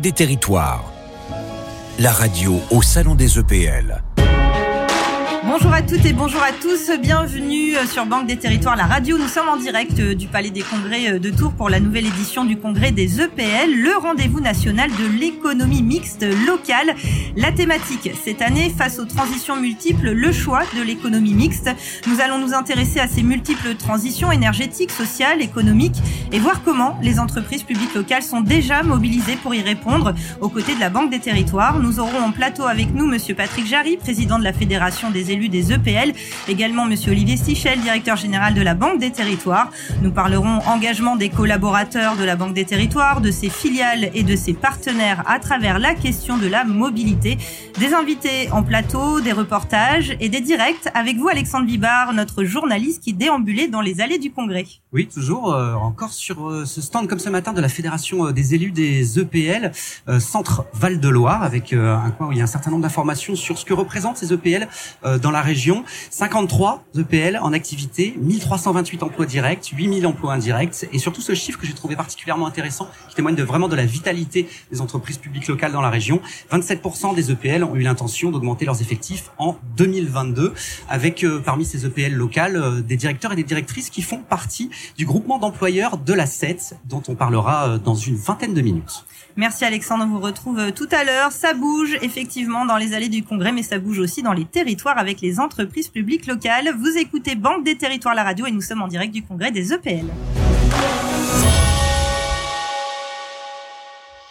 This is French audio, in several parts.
Des Territoires, la radio au Salon des EPL. Bonjour à toutes et bonjour à tous, bienvenue euh, sur Banque des Territoires, la radio. Nous sommes en direct euh, du Palais des Congrès euh, de Tours pour la nouvelle édition du Congrès des EPL, le rendez-vous national de l'économie mixte locale. La thématique cette année, face aux transitions multiples, le choix de l'économie mixte. Nous allons nous intéresser à ces multiples transitions énergétiques, sociales, économiques et voir comment les entreprises publiques locales sont déjà mobilisées pour y répondre aux côtés de la Banque des Territoires. Nous aurons en plateau avec nous Monsieur Patrick Jarry, président de la Fédération des élus des EPL, également Monsieur Olivier Stichel, directeur général de la Banque des Territoires. Nous parlerons engagement des collaborateurs de la Banque des Territoires, de ses filiales et de ses partenaires à travers la question de la mobilité. Des invités en plateau, des reportages et des directs avec vous Alexandre Bibard, notre journaliste qui déambulait dans les allées du Congrès. Oui, toujours euh, encore sur euh, ce stand comme ce matin de la Fédération euh, des élus des EPL, centre Val-de-Loire, avec un coin où il y a un certain nombre d'informations sur ce que représentent ces EPL dans la région. 53 EPL en activité, 1328 emplois directs, 8000 emplois indirects, et surtout ce chiffre que j'ai trouvé particulièrement intéressant, qui témoigne de vraiment de la vitalité des entreprises publiques locales dans la région. 27% des EPL ont eu l'intention d'augmenter leurs effectifs en 2022, avec parmi ces EPL locales des directeurs et des directrices qui font partie du groupement d'employeurs de la 7, dont on parlera euh, dans une vingtaine de minutes. Merci Alexandre, on vous retrouve euh, tout à l'heure. Ça bouge effectivement dans les allées du Congrès, mais ça bouge aussi dans les territoires avec les entreprises publiques locales. Vous écoutez Banque des Territoires la radio et nous sommes en direct du Congrès des EPL.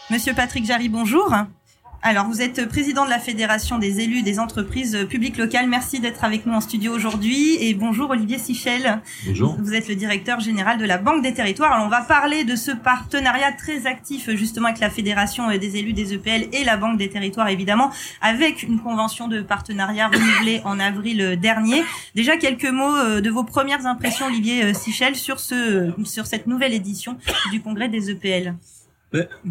Monsieur Patrick Jarry, bonjour. Alors, vous êtes président de la Fédération des élus des entreprises publiques locales. Merci d'être avec nous en studio aujourd'hui. Et bonjour Olivier Sichel. Bonjour. Vous êtes le directeur général de la Banque des Territoires. Alors, on va parler de ce partenariat très actif justement avec la Fédération des élus des EPL et la Banque des Territoires, évidemment, avec une convention de partenariat renouvelée en avril dernier. Déjà, quelques mots euh, de vos premières impressions, Olivier Sichel, sur, ce, sur cette nouvelle édition du Congrès des EPL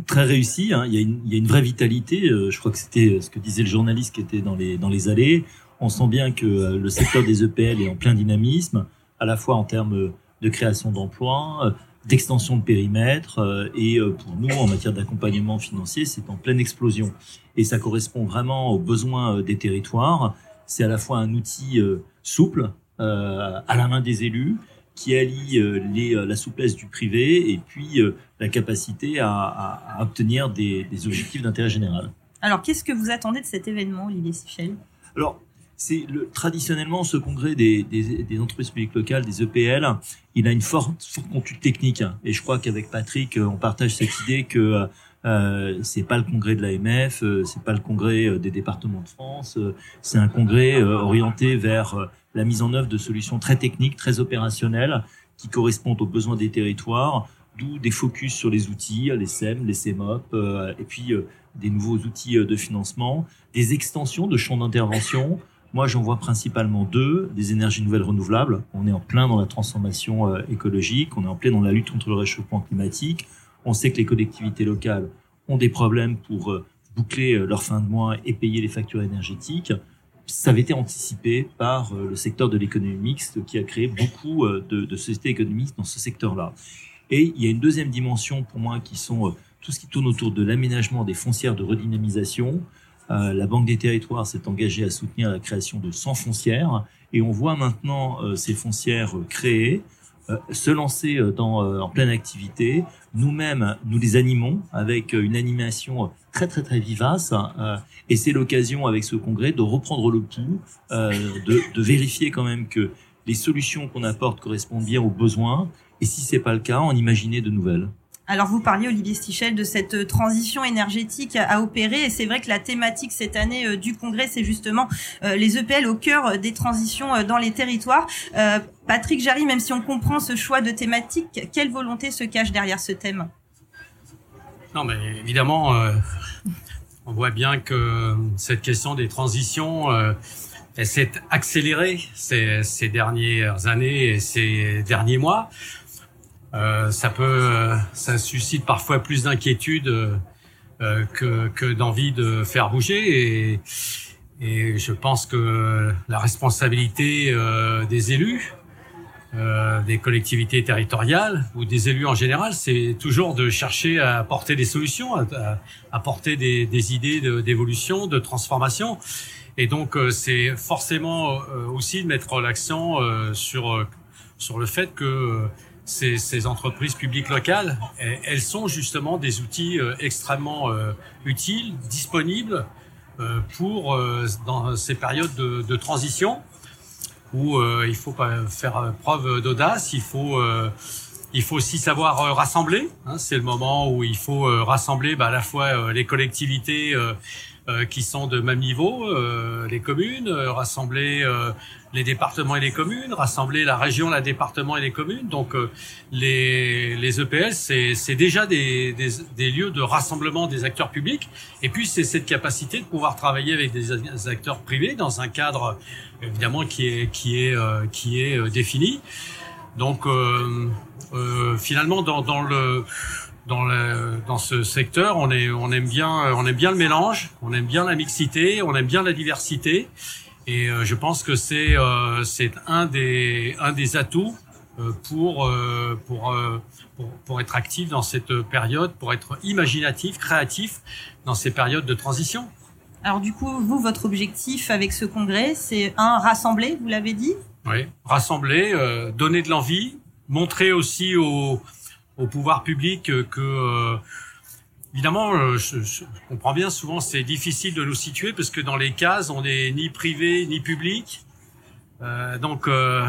très réussi. Hein. Il, y a une, vraie vitalité. Euh, je crois que c'était ce que disait le journaliste qui était dans les allées. On sent bien que euh, le secteur des EPL est en plein dynamisme, à la fois en termes de création d'emplois, euh, d'extension de périmètre, et pour nous, en matière d'accompagnement financier, c'est en pleine explosion. Et ça correspond vraiment aux besoins des territoires. C'est à la fois un outil souple à la main des élus, qui allie euh, les, euh, la souplesse du privé et puis euh, la capacité à, à, obtenir des, des objectifs d'intérêt général. Alors, qu'est-ce que vous attendez de cet événement, Olivier Sichel? Alors, c'est le, traditionnellement ce congrès des, des, des, entreprises publiques locales, des EPL, il a une forte, forte contenu technique. Et je crois qu'avec Patrick, on partage cette idée que euh, c'est pas le congrès de l'AMF, euh, c'est pas le congrès des départements de France, c'est un congrès orienté vers la mise en œuvre de solutions très techniques, très opérationnelles, qui correspondent aux besoins des territoires, d'où des focus sur les outils, les SEM, les CEMOP, euh, et puis euh, des nouveaux outils euh, de financement, des extensions de champs d'intervention. Moi, j'en vois principalement deux, des énergies nouvelles renouvelables. On est en plein dans la transformation écologique, on est en plein dans la lutte contre le réchauffement climatique. On sait que les collectivités locales ont des problèmes pour boucler leur fin de mois et payer les factures énergétiques ça avait été anticipé par euh, le secteur de l'économie mixte qui a créé beaucoup euh, de, sociétés économiques dans ce secteur-là. Et il y a une deuxième dimension pour moi qui sont euh, tout ce qui tourne autour de l'aménagement des foncières de redynamisation. la Banque des Territoires s'est engagée à soutenir la création de 100 foncières et on voit maintenant ces foncières créées euh, se lancer euh, dans, euh, en pleine activité. Nous-mêmes, nous les animons avec une animation très très très vivace et c'est l'occasion avec ce congrès de reprendre le pouls, de, de vérifier quand même que les solutions qu'on apporte correspondent bien aux besoins et si c'est pas le cas, en imaginer de nouvelles. Alors vous parliez, Olivier Stichel, de cette euh, transition énergétique à opérer, et c'est vrai que la thématique cette année euh, du Congrès, c'est justement euh, les EPL au cœur des transitions dans les territoires. Patrick Jarry, même si on comprend ce choix de thématique, quelle volonté se cache derrière ce thème? Non, mais évidemment, on voit bien que cette question des transitions, elle s'est accélérée ces, dernières années et ces derniers mois. Euh, ça peut, ça suscite parfois plus d'inquiétude euh, que, que d'envie de faire bouger. Et, je pense que la responsabilité euh, des élus euh, des collectivités territoriales ou des élus en général, c'est toujours de chercher à apporter des solutions, à, apporter des, des idées d'évolution, de, transformation. Et donc, euh, c'est forcément euh, aussi de mettre l'accent euh, sur sur le fait que ces, ces, entreprises publiques locales, elles sont justement des outils extrêmement utiles, disponibles pour dans ces périodes de, de transition où euh, il faut faire preuve d'audace, il faut euh, il faut aussi savoir euh, rassembler. Hein, c'est le moment où il faut euh, rassembler bah, à la fois les collectivités qui sont de même niveau, les communes, rassembler les départements et les communes, rassembler la région, la département et les communes. Donc les, les EPL, c'est déjà des, des, des, lieux de rassemblement des acteurs publics. Et puis c'est cette capacité de pouvoir travailler avec des acteurs privés dans un cadre évidemment qui est qui est euh, qui est euh, défini. Donc euh, finalement dans, dans le dans, le, dans ce secteur, on, est, on aime bien, on aime bien le mélange, on aime bien la mixité, on aime bien la diversité, et je pense que c'est c'est un des un des atouts pour, pour pour pour être actif dans cette période, pour être imaginatif, créatif dans ces périodes de transition. Alors du coup, vous, votre objectif avec ce congrès, c'est un rassembler, vous l'avez dit? Oui, rassembler, euh, donner de l'envie, montrer aussi au, au pouvoir public que, euh, évidemment, euh, je, je, comprends bien, souvent c'est difficile de nous situer parce que dans les cases, on n'est ni privé ni public, euh, donc euh,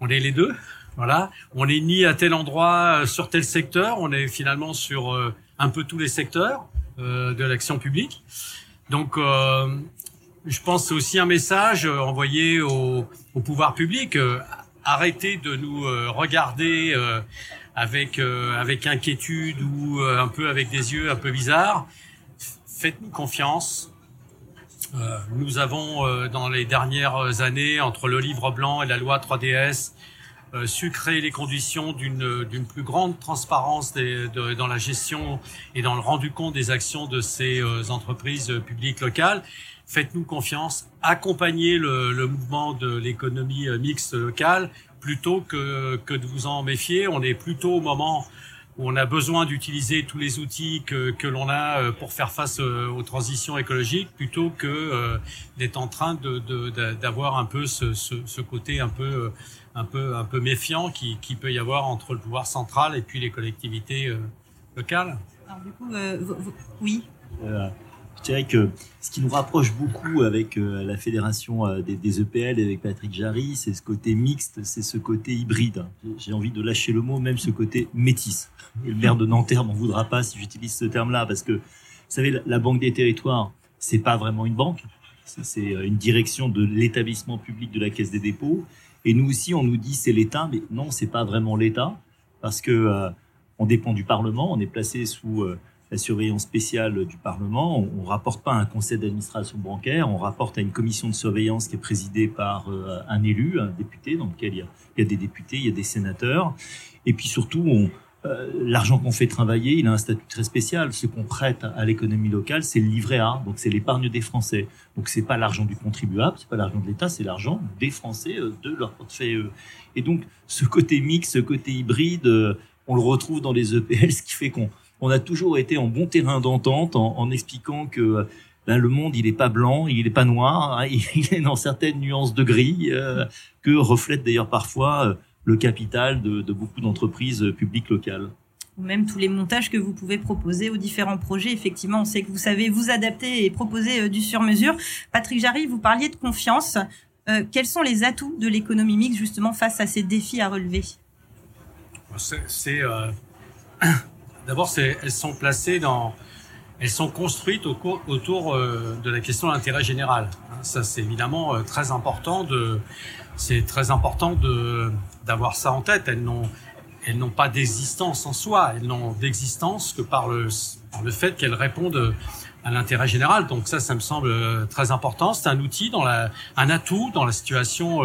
on est les deux. Voilà, on n'est ni à tel endroit sur tel secteur, on est finalement sur un peu tous les secteurs de l'action publique. Donc, euh, je pense aussi un message euh, envoyé au, au pouvoir public. Euh, arrêtez de nous regarder avec avec inquiétude ou un peu avec des yeux un peu bizarres. Faites-nous confiance. nous avons dans les dernières années, entre le livre blanc et la loi 3DS, su créer les conditions d'une d'une plus grande transparence des, de, dans la gestion et dans le rendu compte des actions de ces euh, entreprises publiques locales. Faites-nous confiance, accompagnez le, le mouvement de l'économie euh, mixte locale plutôt que, que de vous en méfier. On est plutôt au moment où on a besoin d'utiliser tous les outils que, que l'on a euh, pour faire face aux transitions écologiques, plutôt que d'être en train d'avoir de, de, un peu ce, ce, ce, côté un peu un peu un peu méfiant qui, qui, peut y avoir entre le pouvoir central et puis les collectivités euh, locales. Alors du coup, euh, oui. Euh, je dirais que ce qui nous rapproche beaucoup avec euh, la fédération euh, des, EPL et avec Patrick Jarry, c'est ce côté mixte, c'est ce côté hybride. J'ai envie de lâcher le mot, même ce côté métis. Et le maire de Nanterre m'en voudra pas si j'utilise ce terme-là, parce que vous savez, la Banque des Territoires, c'est pas vraiment une banque, c'est une direction de l'établissement public de la Caisse des dépôts. Et nous aussi, on nous dit c'est l'État, mais non, c'est pas vraiment l'État, parce que euh, on dépend du Parlement, on est placé sous euh, la surveillance spéciale du Parlement. On, on rapporte pas à un conseil d'administration bancaire, on rapporte à une commission de surveillance qui est présidée par euh, un élu, un député, dans lequel il y, a, des députés, il y a des sénateurs. Et puis surtout, on, euh, l'argent qu'on fait travailler, il a un statut très spécial. Ce qu'on prête à l'économie locale, c'est le livret A, donc c'est l'épargne des Français. Donc c'est pas l'argent du contribuable, c'est pas l'argent de l'État, c'est l'argent des Français euh, de leur portefeuille. Et donc ce côté mix, ce côté hybride, on le retrouve dans les EPL, ce qui fait qu'on on a toujours été en bon terrain d'entente en, en, expliquant que ben, le monde il est pas blanc, il est pas noir, hein, il est dans certaines nuances de gris euh, que reflète d'ailleurs parfois le capital de, de beaucoup d'entreprises publiques locales ou même tous les montages que vous pouvez proposer aux différents projets. Effectivement, on sait que vous savez vous adapter et proposer euh, du sur-mesure. Patrick Jarry, vous parliez de confiance. Euh, quels sont les atouts de l'économie mixte justement face à ces défis à relever? C'est euh... d'abord, elles sont placées dans, elles sont construites autour euh, de la question de l'intérêt général. Ça, c'est évidemment euh, très important de, c'est très important de d'avoir ça en tête. Elles n'ont elles n'ont pas d'existence en soi, elles n'ont d'existence que par le, le fait qu'elles répondent à l'intérêt général. Donc ça, ça me semble euh, très important. C'est un outil dans la, un atout dans la situation,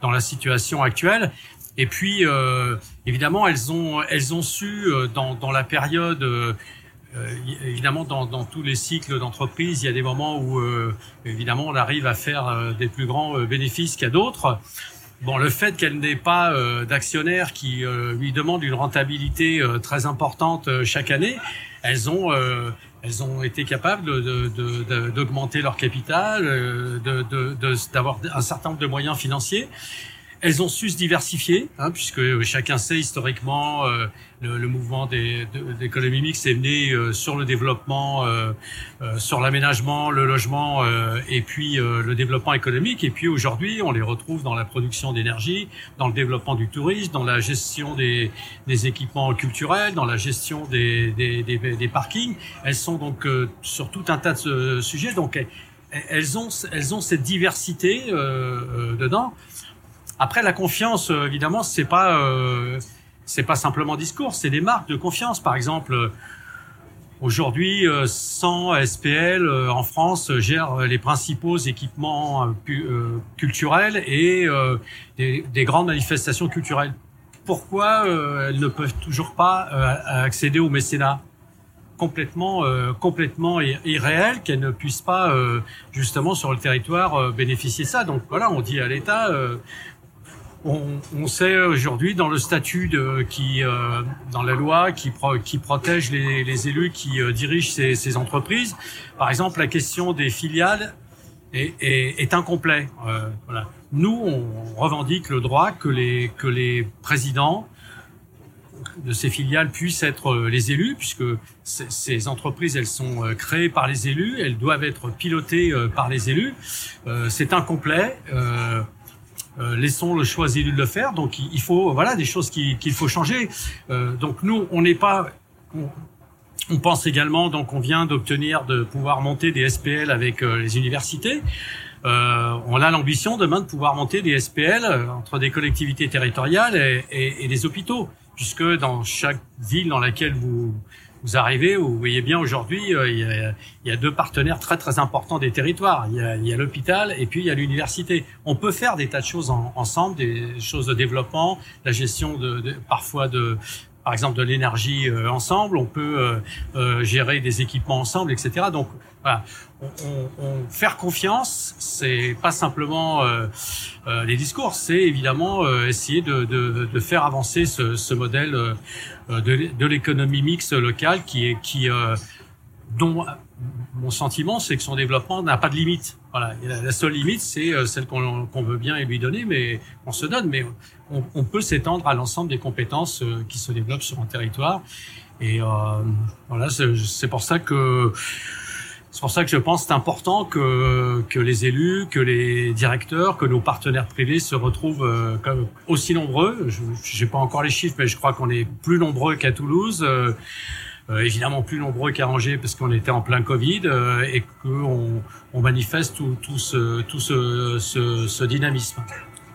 dans la situation actuelle. Et puis, euh, évidemment, elles ont, elles ont su euh, dans, dans la période. Euh, évidemment, dans, dans, tous les cycles d'entreprise, il y a des moments où, évidemment, on arrive à faire des plus grands bénéfices qu'à d'autres. bon, le fait qu'elle n'ait pas euh, d'actionnaires qui euh, lui demandent une rentabilité euh, très importante chaque année, elles ont elles ont été capables d'augmenter de, de, leur capital, d'avoir un certain nombre de moyens financiers. Elles ont su se diversifier, hein, puisque chacun sait historiquement euh, le, le, mouvement des, d'économie mixte est né euh, sur le développement, euh, sur l'aménagement, le logement et puis le développement économique. Et puis aujourd'hui, on les retrouve dans la production d'énergie, dans le développement du tourisme, dans la gestion des, des équipements culturels, dans la gestion des, des, des parkings. Elles sont donc sur tout un tas de sujets. Donc elles ont, elles ont cette diversité dedans. Après, la confiance, euh, évidemment, c'est pas euh, c'est pas simplement discours, c'est des marques de confiance. Par exemple, euh, aujourd'hui, 100 SPL en France gèrent les principaux équipements culturels et des, des, grandes manifestations culturelles. Pourquoi elles ne peuvent toujours pas accéder au mécénat complètement complètement irréel qu'elles ne puissent pas justement sur le territoire bénéficier de ça? Donc voilà, on dit à l'État on, on, sait aujourd'hui dans le statut de, qui, euh, dans la loi qui, qui protège les, les, élus qui euh, dirigent ces, ces, entreprises, par exemple, la question des filiales est, est, est incomplet. Euh, voilà. Nous, on revendique le droit que les, que les présidents de ces filiales puissent être euh, les élus, puisque ces entreprises, elles sont créées par les élus, elles doivent être pilotées par les élus. C'est incomplet. Euh, laissons le choix de le faire. Donc il faut voilà des choses qu'il faut changer. Euh, donc nous on n'est pas on, pense également donc on vient d'obtenir de pouvoir monter des SPL avec euh, les universités. on a l'ambition demain de pouvoir monter des SPL entre des collectivités territoriales et, et, et des hôpitaux, puisque dans chaque ville dans laquelle vous vous arrivez, vous voyez bien aujourd'hui, euh, il, y a, deux partenaires très très importants des territoires. Il y a, l'hôpital et puis il y a l'université. On peut faire des tas de choses ensemble, des choses de développement, la gestion de parfois de par exemple de l'énergie euh, ensemble, on peut euh, euh, gérer des équipements ensemble, etc. Donc voilà, on, on, faire confiance, c'est pas simplement les discours, c'est évidemment essayer de, de, de, faire avancer ce, ce modèle de, de l'économie mixte locale qui est qui dont mon sentiment, c'est que son développement n'a pas de limite. Voilà, la seule limite, c'est euh, celle qu'on veut bien lui donner, mais on se donne. Mais on, peut s'étendre à l'ensemble des compétences euh, qui se développent sur un territoire. Et euh, voilà, c'est pour ça que c'est pour ça que je pense c'est important que que les élus, que les directeurs, que nos partenaires privés se retrouvent euh, aussi nombreux. Je n'ai pas encore les chiffres, mais je crois qu'on est plus nombreux qu'à Toulouse. Euh, évidemment plus nombreux qu'à Angers parce qu'on était en plein Covid euh, et qu'on on manifeste tout, tout, ce, tout ce, ce, ce dynamisme.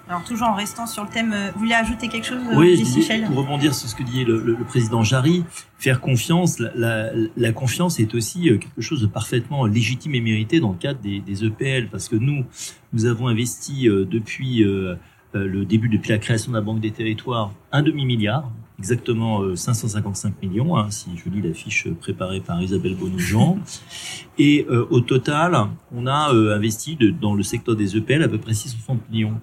Alors toujours en restant sur le thème, euh, vous voulez ajouter quelque chose Oui, je pour rebondir sur ce que dit le, le, président Jarry, faire confiance, la, la, la, confiance est aussi quelque chose de parfaitement légitime et mérité dans le cadre des, des EPL, parce que nous, nous avons investi depuis le début, depuis la création de la Banque des Territoires, un demi-milliard exactement 555 euh, millions, hein, si je lis la fiche préparée par Isabelle Bonoujean. Et euh, au total, on a euh, investi de, dans le secteur des EPL à peu près 660 millions.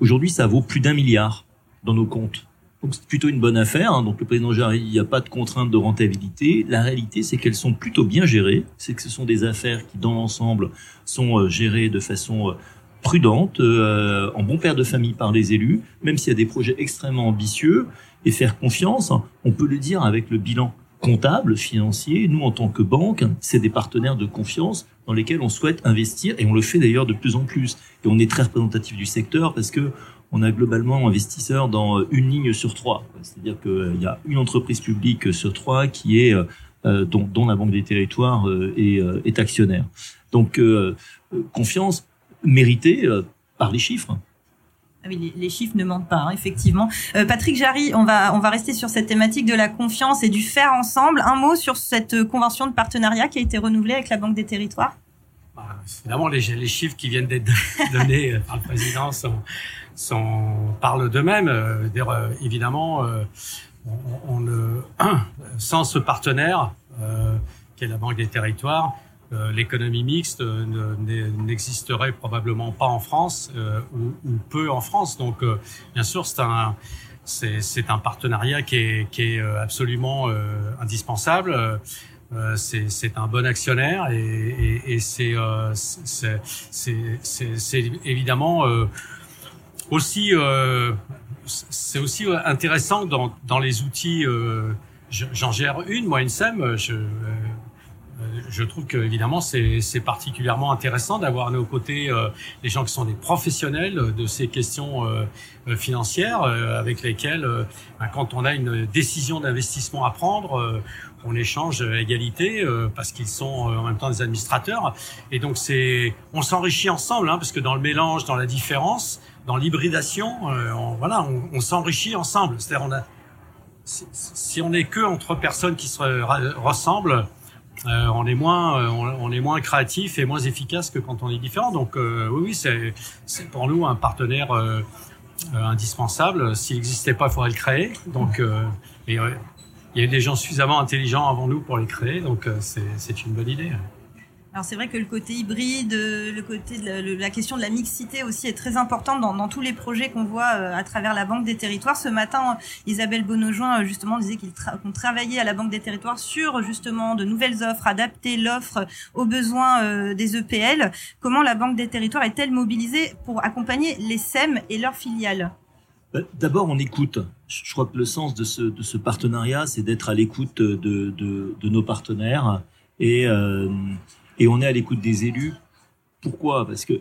Aujourd'hui, ça vaut plus d'un milliard dans nos comptes. Donc c'est plutôt une bonne affaire. Hein. Donc le président Jarry, il n'y a pas de contrainte de rentabilité. La réalité, c'est qu'elles sont plutôt bien gérées. C'est que ce sont des affaires qui, dans l'ensemble, sont gérées de façon prudente, en bon père de famille par les élus, même s'il y a des projets extrêmement ambitieux et faire confiance, on peut le dire avec le bilan comptable, financier. Nous, en tant que banque, c'est des partenaires de confiance dans lesquels on souhaite investir et on le fait d'ailleurs de plus en plus. Et on est très représentatif du secteur parce que on a globalement investisseurs dans une ligne sur trois. C'est-à-dire qu'il y a une entreprise publique sur trois qui est euh, dont, dont, la Banque des Territoires euh, est, euh, est, actionnaire. Donc confiance méritée par les chiffres. Ah oui, les, chiffres ne mentent pas, hein, effectivement. Euh, Patrick Jarry, on va, on va rester sur cette thématique de la confiance et du faire ensemble. Un mot sur cette convention de partenariat qui a été renouvelée avec la Banque des Territoires? Bah, Évidemment, les, les, chiffres qui viennent d'être donnés euh, par le président sont, parlent d'eux-mêmes. Euh, évidemment, sans ce partenaire, qui est la Banque des Territoires, l'économie mixte n'existerait probablement pas en France ou, ou, peu en France. Donc, bien sûr, c'est un c'est un partenariat qui est, qui est absolument indispensable. Euh, c'est un bon actionnaire et, et, et c'est euh, évidemment euh, aussi euh, c'est aussi intéressant dans, dans les outils. J'en gère une, moi, une SEM. Je, je trouve que évidemment c'est particulièrement intéressant d'avoir à nos côtés euh, des gens qui sont des professionnels de ces questions euh, financières avec lesquels ben, quand on a une décision d'investissement à prendre on échange à égalité euh, parce qu'ils sont euh, en même temps des administrateurs. Et donc c'est, on s'enrichit ensemble, hein, parce que dans le mélange, dans la différence, dans l'hybridation, euh, on, voilà, on, s'enrichit ensemble. C'est-à-dire on a, si, on n'est que entre personnes qui se ressemblent, on est moins, on, est moins créatif et moins efficace que quand on est différent. Donc oui, oui, c'est, c'est pour nous un partenaire indispensable. S'il n'existait pas, il faudrait le créer. Donc, et, il y a eu des gens suffisamment intelligents avant nous pour les créer, donc euh, c'est une bonne idée. Alors c'est vrai que le côté hybride, euh, le côté de la, question de la mixité aussi est très importante dans, tous les projets qu'on voit euh, à travers la Banque des Territoires. Ce matin, Isabelle Bonaujoin justement disait qu'on travaillait à la Banque des Territoires sur justement de nouvelles offres, adapter l'offre aux besoins des EPL. Comment la Banque des Territoires est-elle mobilisée pour accompagner les SEM et leurs filiales? Bah, d'abord, on écoute. Je crois que le sens de ce, partenariat, c'est d'être à l'écoute de, nos partenaires et, euh, et on est à l'écoute des élus. Pourquoi? Parce que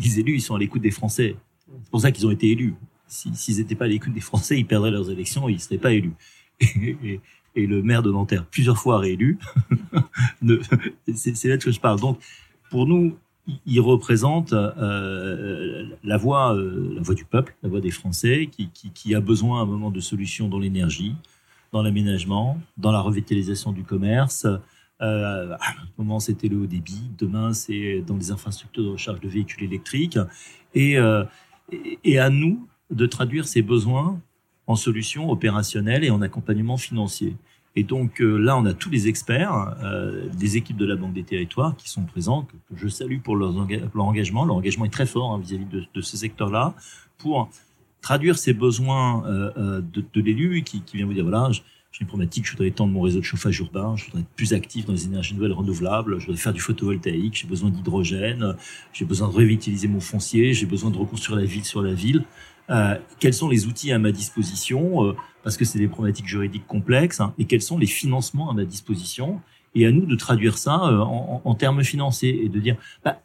les élus, ils sont à l'écoute des Français. C'est pour ça qu'ils ont été élus. S'ils n'étaient pas à l'écoute des Français, ils perdraient leurs élections et ils ne seraient pas élus. Et, le maire de Nanterre, plusieurs fois réélu, c'est là que je parle. Donc, pour nous, il représente euh, la voix, euh, la voix du peuple, la voix des Français, qui, qui a besoin à un moment de solutions dans l'énergie, dans l'aménagement, dans la revitalisation du commerce. Euh, à un moment, c'était le haut débit. Demain, c'est dans les infrastructures de recharge de véhicules électriques. Et, euh, à nous de traduire ces besoins en solutions opérationnelles et en accompagnement financier. Et donc euh, là, on a tous les experts, des équipes de la Banque des Territoires qui sont présents, que, je salue pour leur, engagement. Leur engagement est très fort hein, vis-à-vis de, de, ce secteur-là, pour traduire ces besoins de, de l'élu qui, qui, vient vous dire, voilà, j'ai une problématique, je voudrais étendre mon réseau de chauffage urbain, je voudrais être plus actif dans les énergies nouvelles renouvelables, je voudrais faire du photovoltaïque, j'ai besoin d'hydrogène, j'ai besoin de revitaliser mon foncier, j'ai besoin de reconstruire la ville sur la ville. Euh, quels sont les outils à ma disposition, euh, parce que c'est des problématiques juridiques complexes, hein, et quels sont les financements à ma disposition, et à nous de traduire ça euh, en, en, termes financiers et de dire, bah,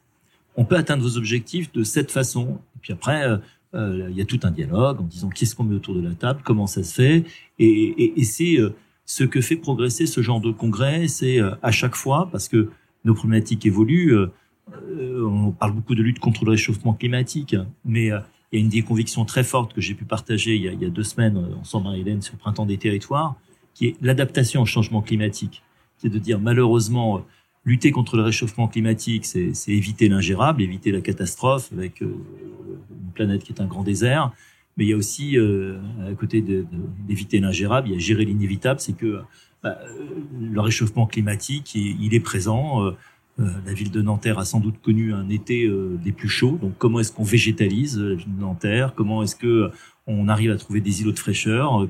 on peut atteindre vos objectifs de cette façon. Et puis après, il y a tout un dialogue en disant qu'est-ce qu'on met autour de la table, comment ça se fait, et, c'est ce que fait progresser ce genre de congrès, c'est à chaque fois, parce que nos problématiques évoluent, on parle beaucoup de lutte contre le réchauffement climatique, mais il y a une des convictions très fortes que j'ai pu partager il y a, deux semaines euh, ensemble avec Hélène sur le Printemps des territoires, qui est l'adaptation au changement climatique. C'est de dire malheureusement, euh, lutter contre le réchauffement climatique, c'est éviter l'ingérable, éviter la catastrophe avec euh, planète qui est un grand désert. Mais il y a aussi, à côté d'éviter l'ingérable, il y a gérer l'inévitable, c'est que bah, le réchauffement climatique, il est présent. Euh, la ville de Nanterre a sans doute connu un été euh, des plus chauds. Donc, comment est-ce qu'on végétalise euh, la ville de Nanterre Comment est-ce que on arrive à trouver des îlots de fraîcheur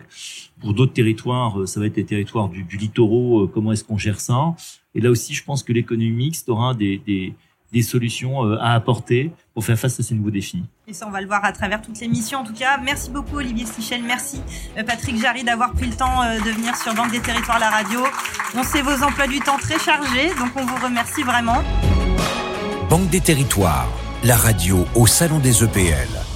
Pour d'autres territoires, ça va être les territoires du, du littoraux. Comment est-ce qu'on gère ça? Et là aussi, je pense que l'économie mixte aura des, des solutions à apporter pour faire face à ces nouveaux défis. Et ça, on va le voir à travers toutes les missions. En tout cas, merci beaucoup Olivier Stichel, merci euh, Patrick Jarry d'avoir pris le temps euh, de venir sur Banque des Territoires la radio. On sait vos emplois du temps très chargés, donc on vous remercie vraiment. Banque des Territoires, la radio au Salon des EPL.